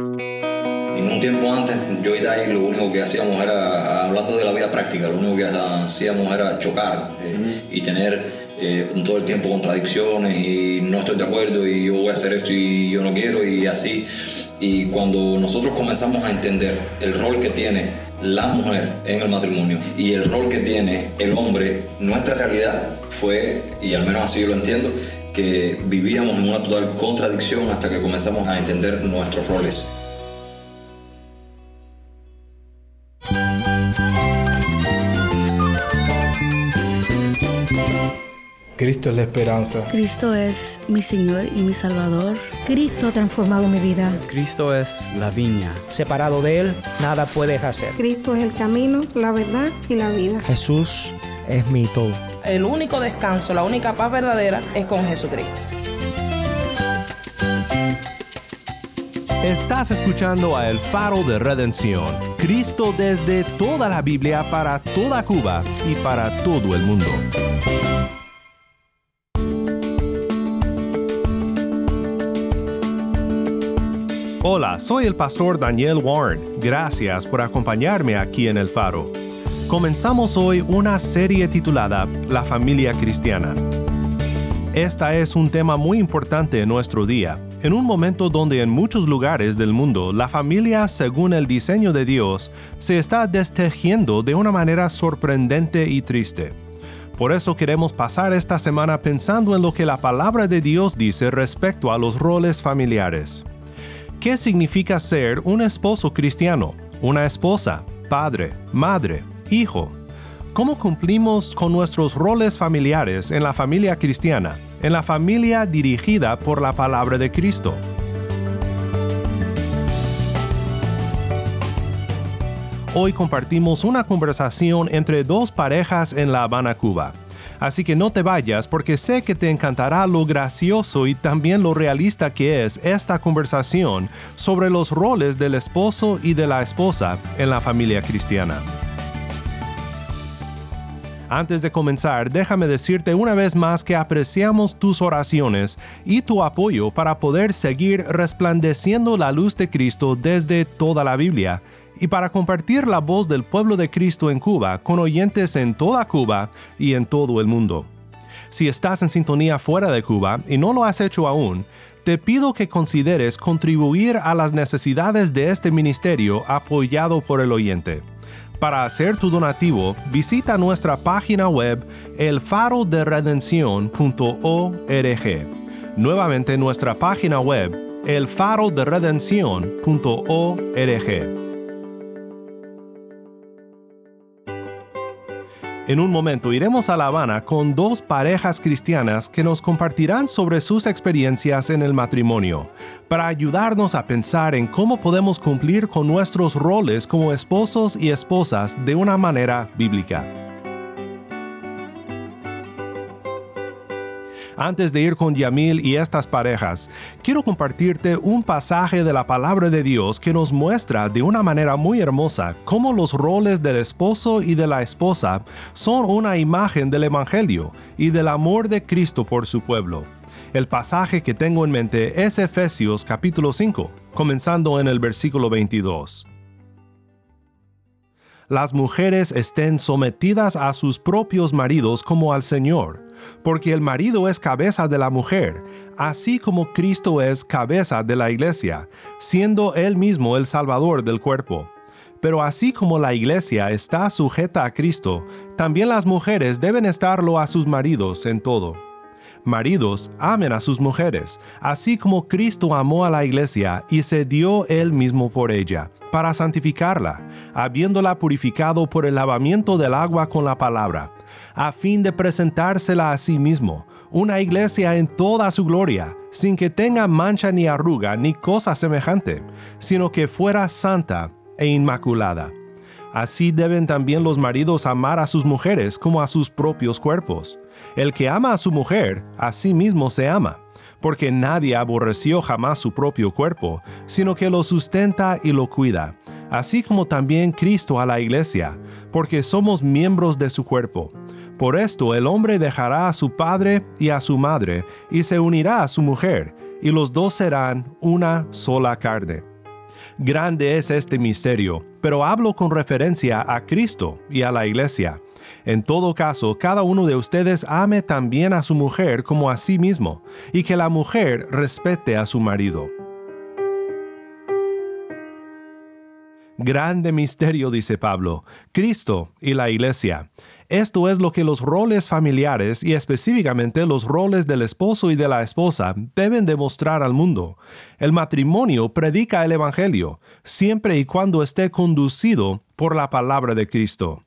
En un tiempo antes, yo y Dai lo único que hacíamos era, hablando de la vida práctica, lo único que hacíamos era chocar eh, y tener eh, todo el tiempo contradicciones y no estoy de acuerdo y yo voy a hacer esto y yo no quiero y así. Y cuando nosotros comenzamos a entender el rol que tiene la mujer en el matrimonio y el rol que tiene el hombre, nuestra realidad fue, y al menos así yo lo entiendo, que vivíamos en una total contradicción hasta que comenzamos a entender nuestros roles. Cristo es la esperanza. Cristo es mi Señor y mi Salvador. Cristo ha transformado mi vida. Cristo es la viña. Separado de Él, nada puedes hacer. Cristo es el camino, la verdad y la vida. Jesús es mi todo. El único descanso, la única paz verdadera es con Jesucristo. Estás escuchando a El Faro de Redención, Cristo desde toda la Biblia para toda Cuba y para todo el mundo. Hola, soy el pastor Daniel Warren. Gracias por acompañarme aquí en El Faro. Comenzamos hoy una serie titulada La familia cristiana. Esta es un tema muy importante en nuestro día, en un momento donde en muchos lugares del mundo la familia, según el diseño de Dios, se está destejiendo de una manera sorprendente y triste. Por eso queremos pasar esta semana pensando en lo que la palabra de Dios dice respecto a los roles familiares. ¿Qué significa ser un esposo cristiano, una esposa, padre, madre, hijo? ¿Cómo cumplimos con nuestros roles familiares en la familia cristiana, en la familia dirigida por la palabra de Cristo? Hoy compartimos una conversación entre dos parejas en La Habana, Cuba así que no te vayas porque sé que te encantará lo gracioso y también lo realista que es esta conversación sobre los roles del esposo y de la esposa en la familia cristiana. Antes de comenzar, déjame decirte una vez más que apreciamos tus oraciones y tu apoyo para poder seguir resplandeciendo la luz de Cristo desde toda la Biblia y para compartir la voz del pueblo de Cristo en Cuba con oyentes en toda Cuba y en todo el mundo. Si estás en sintonía fuera de Cuba y no lo has hecho aún, te pido que consideres contribuir a las necesidades de este ministerio apoyado por el oyente. Para hacer tu donativo, visita nuestra página web elfaroderedención.org. Nuevamente nuestra página web elfaroderedención.org. En un momento iremos a La Habana con dos parejas cristianas que nos compartirán sobre sus experiencias en el matrimonio, para ayudarnos a pensar en cómo podemos cumplir con nuestros roles como esposos y esposas de una manera bíblica. Antes de ir con Yamil y estas parejas, quiero compartirte un pasaje de la palabra de Dios que nos muestra de una manera muy hermosa cómo los roles del esposo y de la esposa son una imagen del Evangelio y del amor de Cristo por su pueblo. El pasaje que tengo en mente es Efesios capítulo 5, comenzando en el versículo 22 las mujeres estén sometidas a sus propios maridos como al Señor, porque el marido es cabeza de la mujer, así como Cristo es cabeza de la iglesia, siendo él mismo el Salvador del cuerpo. Pero así como la iglesia está sujeta a Cristo, también las mujeres deben estarlo a sus maridos en todo. Maridos, amen a sus mujeres, así como Cristo amó a la iglesia y se dio él mismo por ella, para santificarla, habiéndola purificado por el lavamiento del agua con la palabra, a fin de presentársela a sí mismo, una iglesia en toda su gloria, sin que tenga mancha ni arruga ni cosa semejante, sino que fuera santa e inmaculada. Así deben también los maridos amar a sus mujeres como a sus propios cuerpos. El que ama a su mujer, a sí mismo se ama, porque nadie aborreció jamás su propio cuerpo, sino que lo sustenta y lo cuida, así como también Cristo a la iglesia, porque somos miembros de su cuerpo. Por esto el hombre dejará a su padre y a su madre, y se unirá a su mujer, y los dos serán una sola carne. Grande es este misterio, pero hablo con referencia a Cristo y a la iglesia. En todo caso, cada uno de ustedes ame también a su mujer como a sí mismo, y que la mujer respete a su marido. Grande misterio, dice Pablo, Cristo y la iglesia. Esto es lo que los roles familiares y específicamente los roles del esposo y de la esposa deben demostrar al mundo. El matrimonio predica el Evangelio, siempre y cuando esté conducido por la palabra de Cristo.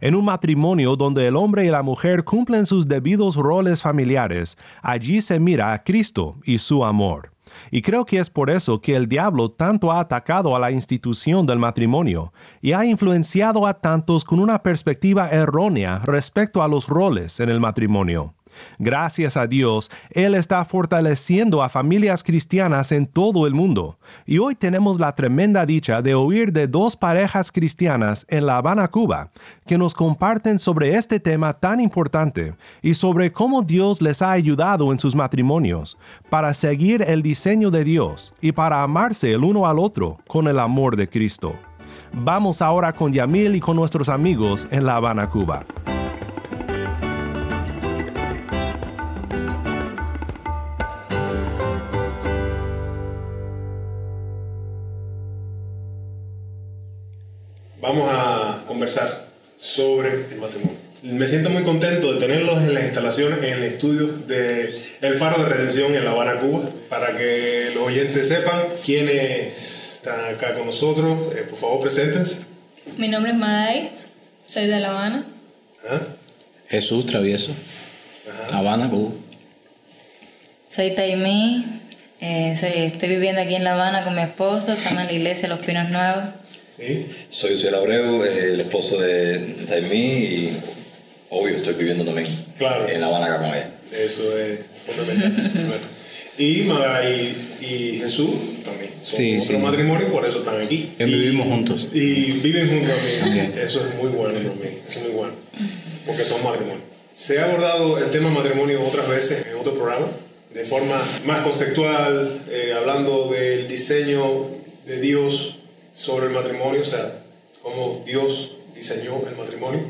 En un matrimonio donde el hombre y la mujer cumplen sus debidos roles familiares, allí se mira a Cristo y su amor. Y creo que es por eso que el diablo tanto ha atacado a la institución del matrimonio y ha influenciado a tantos con una perspectiva errónea respecto a los roles en el matrimonio. Gracias a Dios, Él está fortaleciendo a familias cristianas en todo el mundo. Y hoy tenemos la tremenda dicha de oír de dos parejas cristianas en La Habana, Cuba, que nos comparten sobre este tema tan importante y sobre cómo Dios les ha ayudado en sus matrimonios para seguir el diseño de Dios y para amarse el uno al otro con el amor de Cristo. Vamos ahora con Yamil y con nuestros amigos en La Habana, Cuba. Vamos a conversar sobre el matrimonio. Me siento muy contento de tenerlos en las instalaciones, en el estudio de El Faro de Redención en La Habana, Cuba, para que los oyentes sepan quiénes están acá con nosotros. Eh, por favor, preséntense. Mi nombre es Maday, soy de La Habana. ¿Ah? Jesús Travieso, La Habana, Cuba. Soy Taimí, eh, soy, estoy viviendo aquí en La Habana con mi esposo, estamos en la iglesia Los Pinos Nuevos. ¿Sí? Soy Uciel Abreu, eh, el esposo de Taimí y obvio estoy viviendo también Claro. en La Habana acá con ella. Eso es fundamental. Bueno. y Maday y Jesús también. Son Sí, otro sí. matrimonio y por eso están aquí. Y- vivimos juntos. Y viven juntos también. Ok. Eso es muy bueno también. Eso es muy bueno. Porque son matrimonio. Se ha abordado el tema matrimonio otras veces en otro programa, de forma más conceptual, eh, hablando del diseño de Dios sobre el matrimonio, o sea, cómo Dios diseñó el matrimonio.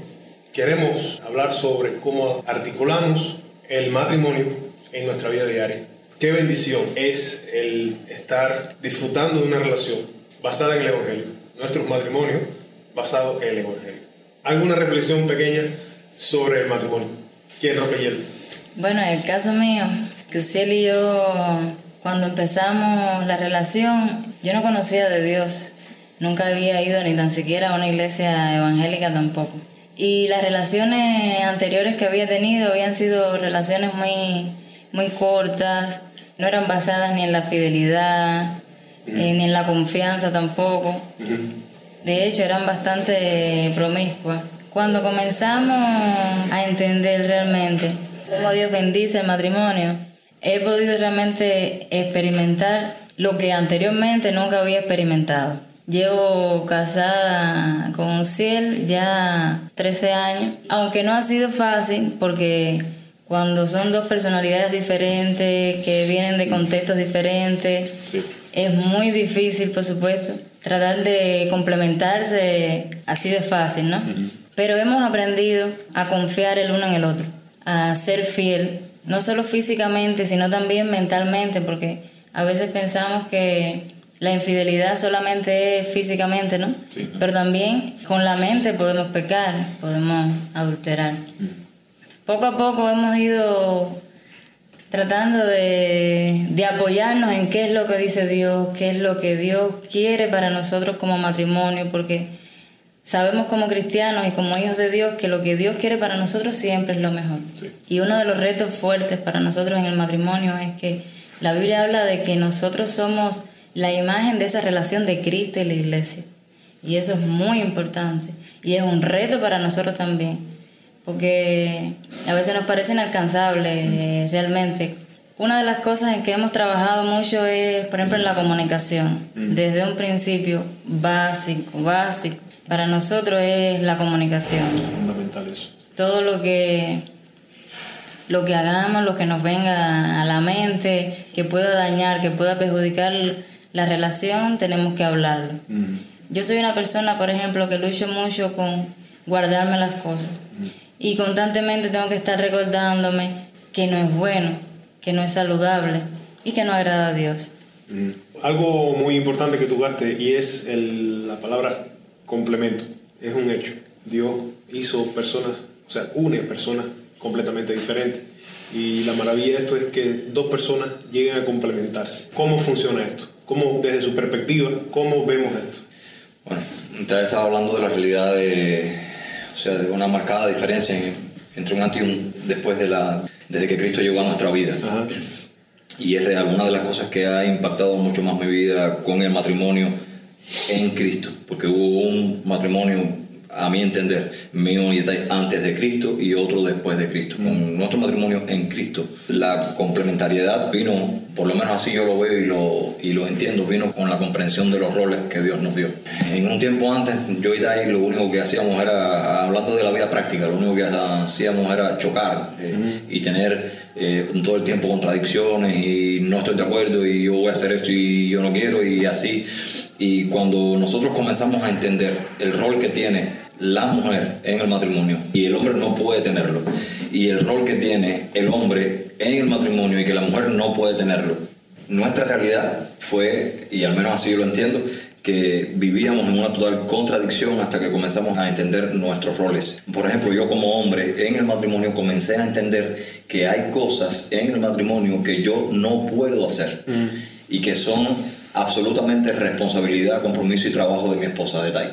Queremos hablar sobre cómo articulamos el matrimonio en nuestra vida diaria. Qué bendición es el estar disfrutando de una relación basada en el Evangelio, nuestros matrimonios basados en el Evangelio. ¿Alguna reflexión pequeña sobre el matrimonio? ¿Quién rompe hielo? Bueno, en el caso mío, que y yo, cuando empezamos la relación, yo no conocía de Dios. Nunca había ido ni tan siquiera a una iglesia evangélica tampoco. Y las relaciones anteriores que había tenido habían sido relaciones muy, muy cortas, no eran basadas ni en la fidelidad, eh, ni en la confianza tampoco. De hecho, eran bastante promiscuas. Cuando comenzamos a entender realmente cómo Dios bendice el matrimonio, he podido realmente experimentar lo que anteriormente nunca había experimentado. Llevo casada con Ciel ya 13 años, aunque no ha sido fácil porque cuando son dos personalidades diferentes, que vienen de contextos diferentes, es muy difícil, por supuesto, tratar de complementarse así de fácil, ¿no? Pero hemos aprendido a confiar el uno en el otro, a ser fiel, no solo físicamente, sino también mentalmente, porque a veces pensamos que la infidelidad solamente es físicamente, ¿no? Pero también con la mente podemos pecar, podemos adulterar. Poco a poco hemos ido tratando de, de apoyarnos en qué es lo que dice Dios, qué es lo que Dios quiere para nosotros como matrimonio, porque sabemos como cristianos y como hijos de Dios que lo que Dios quiere para nosotros siempre es lo mejor. Y uno de los retos fuertes para nosotros en el matrimonio es que la Biblia habla de que nosotros somos la imagen de esa relación de Cristo y la iglesia. Y eso es muy importante. Y es un reto para nosotros también. Porque a veces nos parece inalcanzable eh, realmente. Una de las cosas en que hemos trabajado mucho es, por ejemplo, en la comunicación. Desde un principio básico, básico. Para nosotros es la comunicación. Fundamental eso. Todo lo que lo que hagamos, lo que nos venga a la mente, que pueda dañar, que pueda perjudicar la relación tenemos que hablarlo. Yo soy una persona, por ejemplo, que lucho mucho con guardarme las cosas. Y constantemente tengo que estar recordándome que no es bueno, que no es saludable y que no agrada a Dios. Algo muy importante que tocaste y es el- la palabra complemento. Es un hecho. Dios hizo personas, o sea, une personas completamente diferentes. Y la maravilla de esto es que dos personas lleguen a complementarse. ¿Cómo funciona esto? ¿Cómo, desde su perspectiva, cómo vemos esto? Bueno, usted estaba hablando de la realidad de, o sea, de una marcada diferencia en- entre un antes y un después de la, desde que Cristo llegó a nuestra vida. Y es real, una de las cosas que ha impactado mucho más mi vida con el matrimonio en Cristo, porque hubo un matrimonio, a mi entender, mío y antes de Cristo y otro después de Cristo. Con nuestro matrimonio en Cristo, la complementariedad vino, por lo menos así yo lo veo y lo, y lo entiendo, vino con la comprensión de los roles que Dios nos dio. En un tiempo antes, yo y Dai lo único que hacíamos era, hablando de la vida práctica, lo único que hacíamos era chocar eh, y tener eh, todo el tiempo contradicciones y no estoy de acuerdo y yo voy a hacer esto y yo no quiero y así. Y cuando nosotros comenzamos a entender el rol que tiene la mujer en el matrimonio y el hombre no puede tenerlo, y el rol que tiene el hombre en el matrimonio y que la mujer no puede tenerlo, nuestra realidad fue, y al menos así yo lo entiendo, que vivíamos en una total contradicción hasta que comenzamos a entender nuestros roles. Por ejemplo, yo como hombre en el matrimonio comencé a entender que hay cosas en el matrimonio que yo no puedo hacer y que son absolutamente responsabilidad, compromiso y trabajo de mi esposa de Tai.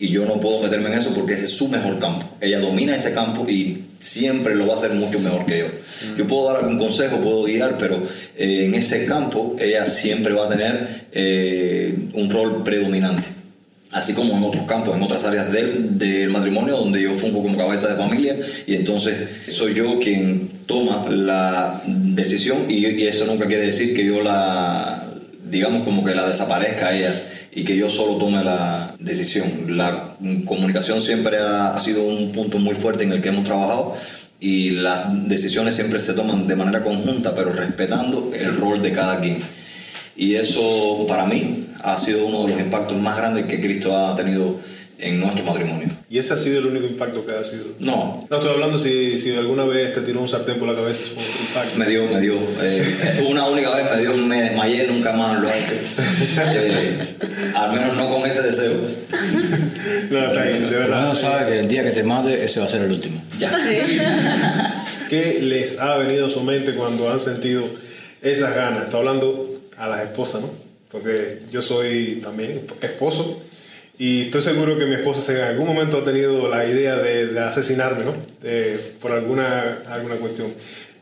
Y yo no puedo meterme en eso porque ese es su mejor campo. Ella domina ese campo y siempre lo va a hacer mucho mejor que yo. Yo puedo dar algún consejo, puedo guiar, pero eh, en ese campo ella siempre va a tener eh, un rol predominante. Así como en otros campos, en otras áreas del, del matrimonio, donde yo fungo como cabeza de familia y entonces soy yo quien toma la decisión y, y eso nunca quiere decir que yo la, digamos como que la desaparezca a ella y que yo solo tome la decisión. La comunicación siempre ha, ha sido un punto muy fuerte en el que hemos trabajado y las decisiones siempre se toman de manera conjunta, pero respetando el rol de cada quien. Y eso para mí ha sido uno de los impactos más grandes que Cristo ha tenido en nuestro matrimonio. ¿Y ese ha sido el único impacto que ha sido? No. No estoy hablando si, si alguna vez te tiró un sartén por la cabeza, fue un impacto. Me dio, me dio. eh, una única vez me dio, me desmayé, nunca más lo. Eh, al menos no con ese deseo. No, está bien, de verdad. uno sabe que el día que te mate, ese va a ser el último. Ya. ¿Qué les ha venido a su mente cuando han sentido esas ganas? Estoy hablando a las esposas, ¿no? Porque yo soy también esposo y estoy seguro que mi esposa en algún momento ha tenido la idea de, de asesinarme, ¿no? De- por alguna, alguna cuestión.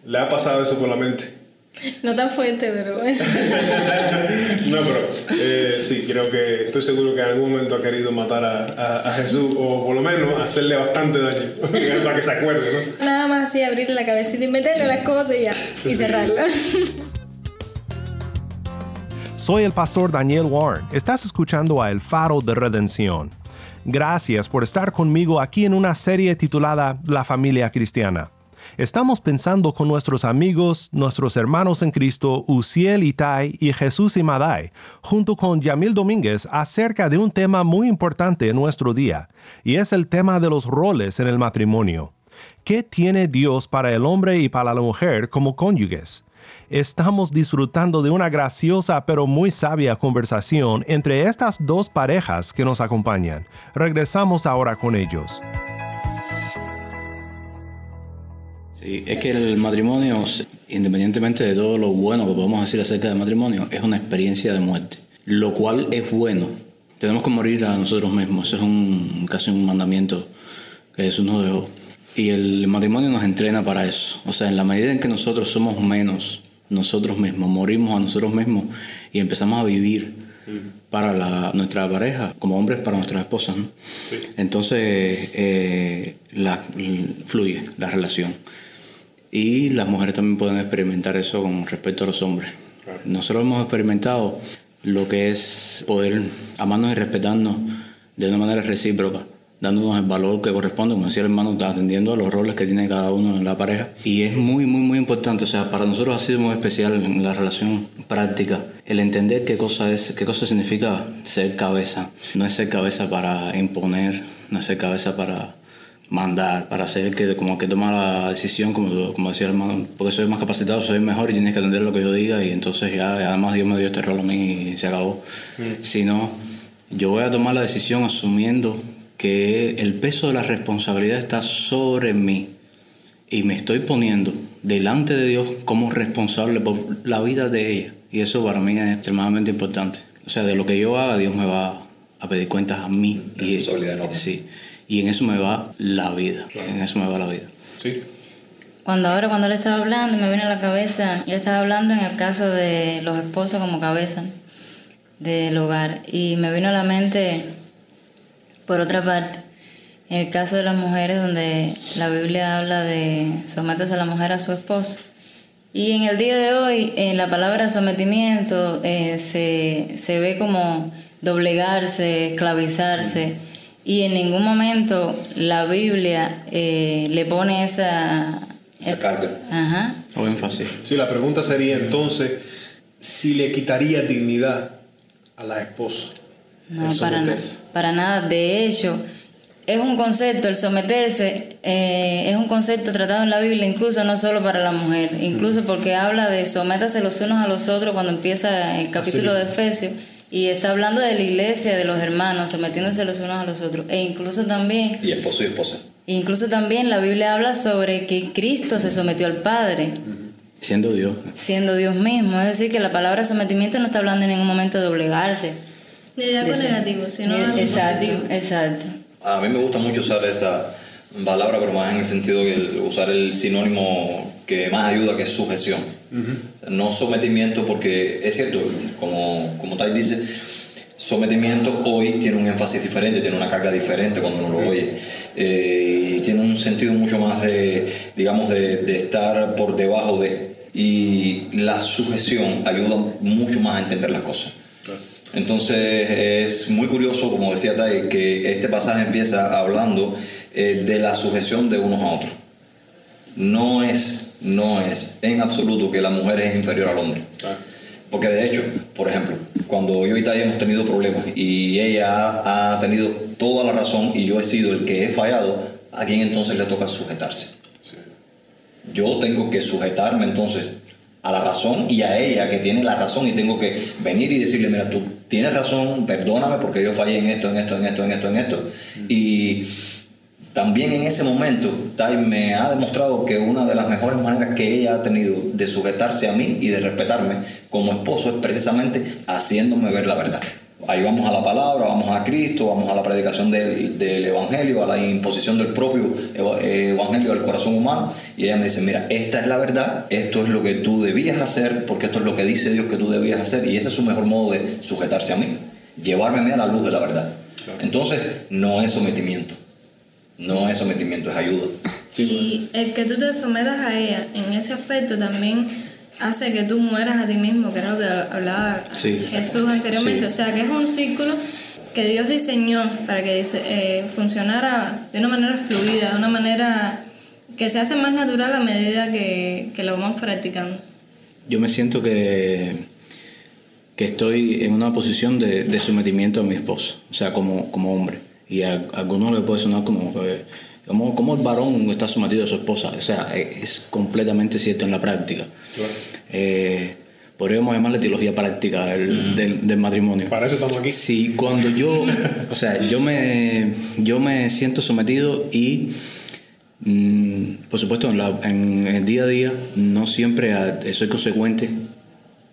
¿Le ha pasado eso por la mente? No tan fuerte, pero bueno. No, pero eh, sí, creo que estoy seguro que en algún momento ha querido matar a, a- a Jesús o por lo menos hacerle bastante daño para que se acuerde, ¿no? Nada más así abrirle la cabecita y meterle las cosas y ya. Y cerrarla. Soy el pastor Daniel Warren. Estás escuchando a El Faro de Redención. Gracias por estar conmigo aquí en una serie titulada La familia cristiana. Estamos pensando con nuestros amigos, nuestros hermanos en Cristo, Uciel Itai y Jesús y Madai, junto con Yamil Domínguez, acerca de un tema muy importante en nuestro día, y es el tema de los roles en el matrimonio. ¿Qué tiene Dios para el hombre y para la mujer como cónyuges? Estamos disfrutando de una graciosa pero muy sabia conversación entre estas dos parejas que nos acompañan. Regresamos ahora con ellos. Sí, es que el matrimonio, independientemente de todo lo bueno que podemos decir acerca del matrimonio, es una experiencia de muerte, lo cual es bueno. Tenemos que morir a nosotros mismos, eso es un, casi un mandamiento que Jesús nos dejó. Y el matrimonio nos entrena para eso. O sea, en la medida en que nosotros somos menos nosotros mismos, morimos a nosotros mismos y empezamos a vivir para la- nuestra pareja, como hombres para nuestras esposas, ¿no? entonces eh, la- fluye la relación. Y las mujeres también pueden experimentar eso con respecto a los hombres. Nosotros hemos experimentado lo que es poder amarnos y respetarnos de una manera recíproca, dándonos el valor que corresponde, como decía el hermano, atendiendo a los roles que tiene cada uno en la pareja. Y es muy, muy, muy importante. O sea, para nosotros ha sido muy especial en la relación práctica el entender qué cosa es, qué cosa significa ser cabeza. No es ser cabeza para imponer, no es ser cabeza para mandar, para ser el que como que toma la decisión, como, como decía el hermano, porque soy más capacitado, soy mejor y tienes que atender lo que yo diga y entonces ya, además Dios me dio este rol a mí y se acabó. Sino, yo voy a tomar la decisión asumiendo que el peso de la responsabilidad está sobre mí y me estoy poniendo delante de Dios como responsable por la vida de ella. Y eso para mí es extremadamente importante. O sea, de lo que yo haga, Dios me va a pedir cuentas a mí. Y, sí, y en eso me va la vida. En eso me va la vida. Sí. Cuando ahora, cuando él estaba hablando, me vino a la cabeza, él estaba hablando en el caso de los esposos como cabeza del hogar. Y me vino a la mente, por otra parte, en el caso de las mujeres, donde la Biblia habla de someterse a la mujer a su esposo. Y en el día de hoy, en la palabra sometimiento eh, se, se ve como doblegarse, esclavizarse, y en ningún momento la Biblia eh, le pone esa, esa carga. Ajá. O énfasis. Sí, la pregunta sería entonces si le quitaría dignidad a la esposa. No, para, nada para nada. De hecho, es un concepto, el someterse eh, es un concepto tratado en la Biblia, incluso no solo para la mujer, incluso porque habla de sométase los unos a los otros cuando empieza el capítulo de Efesios y está hablando de la iglesia, de los hermanos, sometiéndose los unos a los otros. E incluso también... Y esposo y esposa. Incluso también la Biblia habla sobre que Cristo se sometió al Padre. Siendo Dios. Siendo Dios mismo. Es decir, que la palabra sometimiento no está hablando en ningún momento de doblegarse. Ni de algo negativo, sino algo exacto, positivo. Exacto. A mí me gusta mucho usar esa palabra, pero más en el sentido de usar el sinónimo que más ayuda, que es sujeción. No sometimiento, porque es cierto, como, como Tai dice, sometimiento hoy tiene un énfasis diferente, tiene una carga diferente cuando uno lo oye. Eh, y tiene un sentido mucho más de, digamos, de, de estar por debajo de. Y la sujeción ayuda mucho más a entender las cosas. Entonces es muy curioso, como decía Tai, que este pasaje empieza hablando eh, de la sujeción de unos a otros. No es, no es en absoluto que la mujer es inferior al hombre. Porque de hecho, por ejemplo, cuando yo y Tai hemos tenido problemas y ella ha, ha, tenido toda la razón y yo he sido el que he fallado, ¿a quién entonces le toca sujetarse? Yo tengo que sujetarme entonces a la razón y a ella que tiene la razón y tengo que venir y decirle, mira, tú tienes razón, perdóname porque yo fallé en esto, en esto, en esto, en esto, en esto. Y también en ese momento, Tai me ha demostrado que una de las mejores maneras que ella ha tenido de sujetarse a mí y de respetarme como esposo es precisamente haciéndome ver la verdad. Ahí vamos a la palabra, vamos a Cristo, vamos a la predicación del, del Evangelio, a la imposición del propio Evangelio al corazón humano. Y ella me dice, mira, esta es la verdad, esto es lo que tú debías hacer, porque esto es lo que dice Dios que tú debías hacer. Y ese es su mejor modo de sujetarse a mí, llevarme a mí a la luz de la verdad. Entonces, no es sometimiento. No es sometimiento, es ayuda. y el que tú te sometas a ella en ese aspecto también hace que tú mueras a ti mismo, que era lo que hablaba Sí. Jesús anteriormente. Sí. O sea, que es un círculo que Dios diseñó para que eh, funcionara de una manera fluida, de una manera que se hace más natural a medida que, que lo vamos practicando. Yo me siento que, que estoy en una posición de, de sometimiento a mi esposo, o sea, como, como hombre. Y a, a algunos le puede sonar como, que- como, como el varón está sometido a su esposa. O sea, es, es completamente cierto en la práctica. Eh, podríamos llamarle teología práctica del, del, del matrimonio. Para eso estamos aquí. Sí, cuando yo, o sea, yo me, yo me siento sometido y, mm, por supuesto, en, la- en el día a día no siempre a- soy consecuente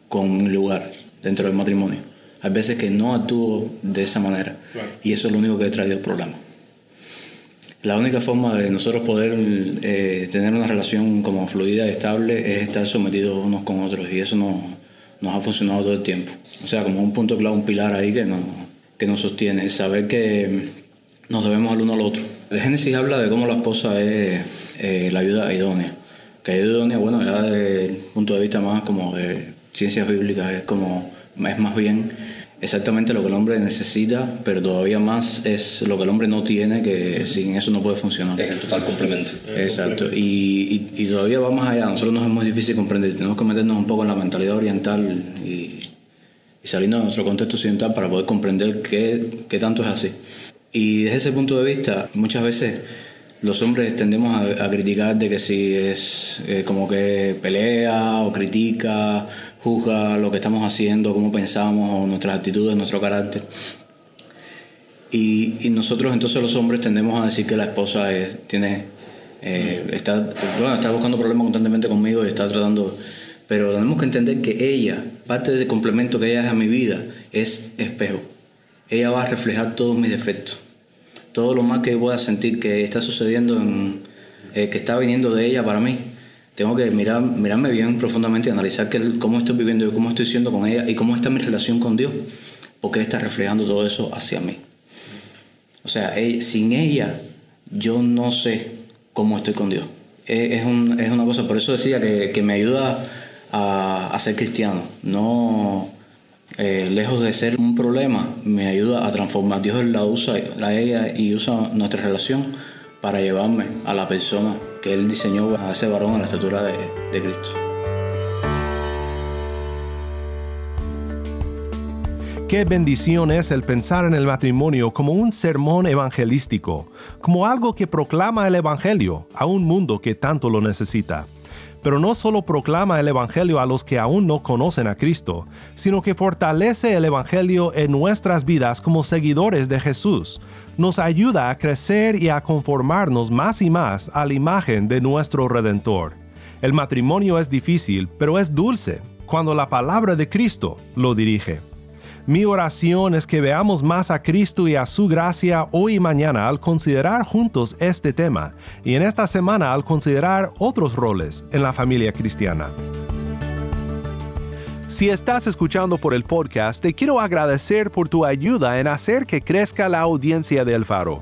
con mi lugar dentro del matrimonio. Hay veces que no actúo de esa manera Claro. y eso es lo único que ha traído problemas. La única forma de nosotros poder eh, tener una relación como fluida y estable es estar sometidos unos con otros y eso no, nos ha funcionado todo el tiempo. O sea, como un punto clave, un pilar ahí que nos, que nos sostiene, saber que nos debemos al uno al otro. El Génesis habla de cómo la esposa es eh, la ayuda idónea. Que ayuda idónea, bueno, ya desde el punto de vista más como de ciencias bíblicas, es como, es más bien exactamente lo que el hombre necesita, pero todavía más es lo que el hombre no tiene, que sin eso no puede funcionar. Es el total complemento. Exacto, y, y, y todavía va más allá. A nosotros nos es muy difícil comprender, tenemos que meternos un poco en la mentalidad oriental y y saliendo de nuestro contexto occidental para poder comprender qué, qué tanto es así. Y desde ese punto de vista, muchas veces los hombres tendemos a, criticar de que si es eh, como que pelea o critica, juzga lo que estamos haciendo, cómo pensamos, o nuestras actitudes, nuestro carácter. Y, nosotros entonces los hombres tendemos a decir que la esposa tiene, eh, está, bueno, está buscando problemas constantemente conmigo y está tratando... Pero tenemos que entender que ella, parte de ese complemento que ella es a mi vida, es espejo. Ella va a reflejar todos mis defectos todo lo mal que pueda sentir que está sucediendo, en, eh, que está viniendo de ella para mí, tengo que mirar, mirarme bien profundamente y analizar cómo estoy viviendo y cómo estoy siendo con ella y cómo está mi relación con Dios, porque está reflejando todo eso hacia mí. O sea, sin ella yo no sé cómo estoy con Dios. Es, una cosa, por eso decía que, que me ayuda a, a, ser cristiano. No, eh, lejos de ser un problema, me ayuda a transformar. Dios la usa, la ella y usa nuestra relación para llevarme a la persona que Él diseñó a ese varón a la estatura de, de Cristo. Qué bendición es el pensar en el matrimonio como un sermón evangelístico, como algo que proclama el Evangelio a un mundo que tanto lo necesita pero no solo proclama el Evangelio a los que aún no conocen a Cristo, sino que fortalece el Evangelio en nuestras vidas como seguidores de Jesús, nos ayuda a crecer y a conformarnos más y más a la imagen de nuestro Redentor. El matrimonio es difícil, pero es dulce, cuando la palabra de Cristo lo dirige. Mi oración es que veamos más a Cristo y a su gracia hoy y mañana al considerar juntos este tema y en esta semana al considerar otros roles en la familia cristiana. Si estás escuchando por el podcast, te quiero agradecer por tu ayuda en hacer que crezca la audiencia del faro.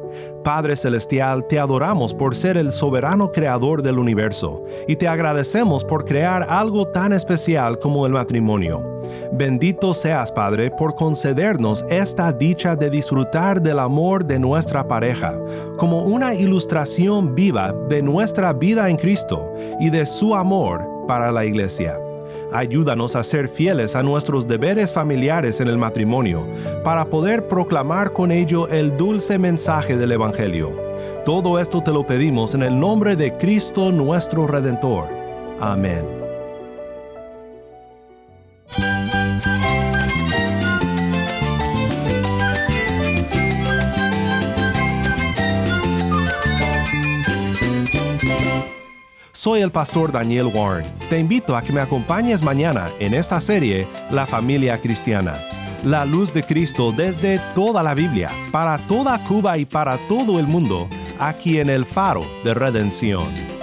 Padre Celestial, te adoramos por ser el soberano creador del universo y te agradecemos por crear algo tan especial como el matrimonio. Bendito seas, Padre, por concedernos esta dicha de disfrutar del amor de nuestra pareja, como una ilustración viva de nuestra vida en Cristo y de su amor para la iglesia. Ayúdanos a ser fieles a nuestros deberes familiares en el matrimonio, para poder proclamar con ello el dulce mensaje del Evangelio. Todo esto te lo pedimos en el nombre de Cristo nuestro Redentor. Amén. Soy el pastor Daniel Warren. Te invito a que me acompañes mañana en esta serie La familia cristiana. La luz de Cristo desde toda la Biblia, para toda Cuba y para todo el mundo, aquí en el faro de redención.